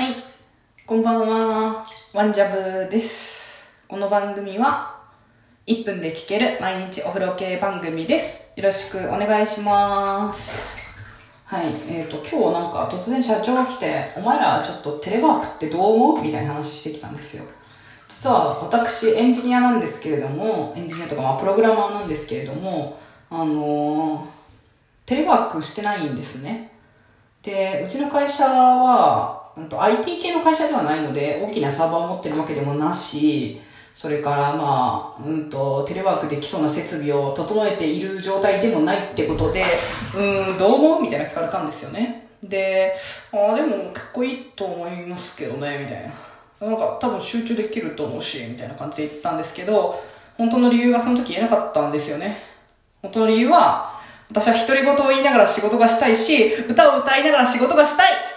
はい。こんばんは。ワンジャブです。この番組は、1分で聞ける毎日お風呂系番組です。よろしくお願いします。はい。えっ、と、今日なんか突然社長が来て、お前らちょっとテレワークってどう思う？みたいな話してきたんですよ。実は私エンジニアなんですけれども、エンジニアとかまあプログラマーなんですけれども、あのーテレワークしてないんですね。で、うちの会社は、うんと IT 系の会社ではないので、大きなサーバーを持ってるわけでもなし、それからまあ、うんと、テレワークできそうな設備を整えている状態でもないってことで、うん、どう思うみたいな聞かれたんですよね。で、ああ、でも結構いいと思いますけどね、みたいな。なんか多分集中できると思うし、みたいな感じで言ったんですけど、本当の理由がその時言えなかったんですよね。本当の理由は、私は独り言を言いながら仕事がしたいし、歌を歌いながら仕事がしたい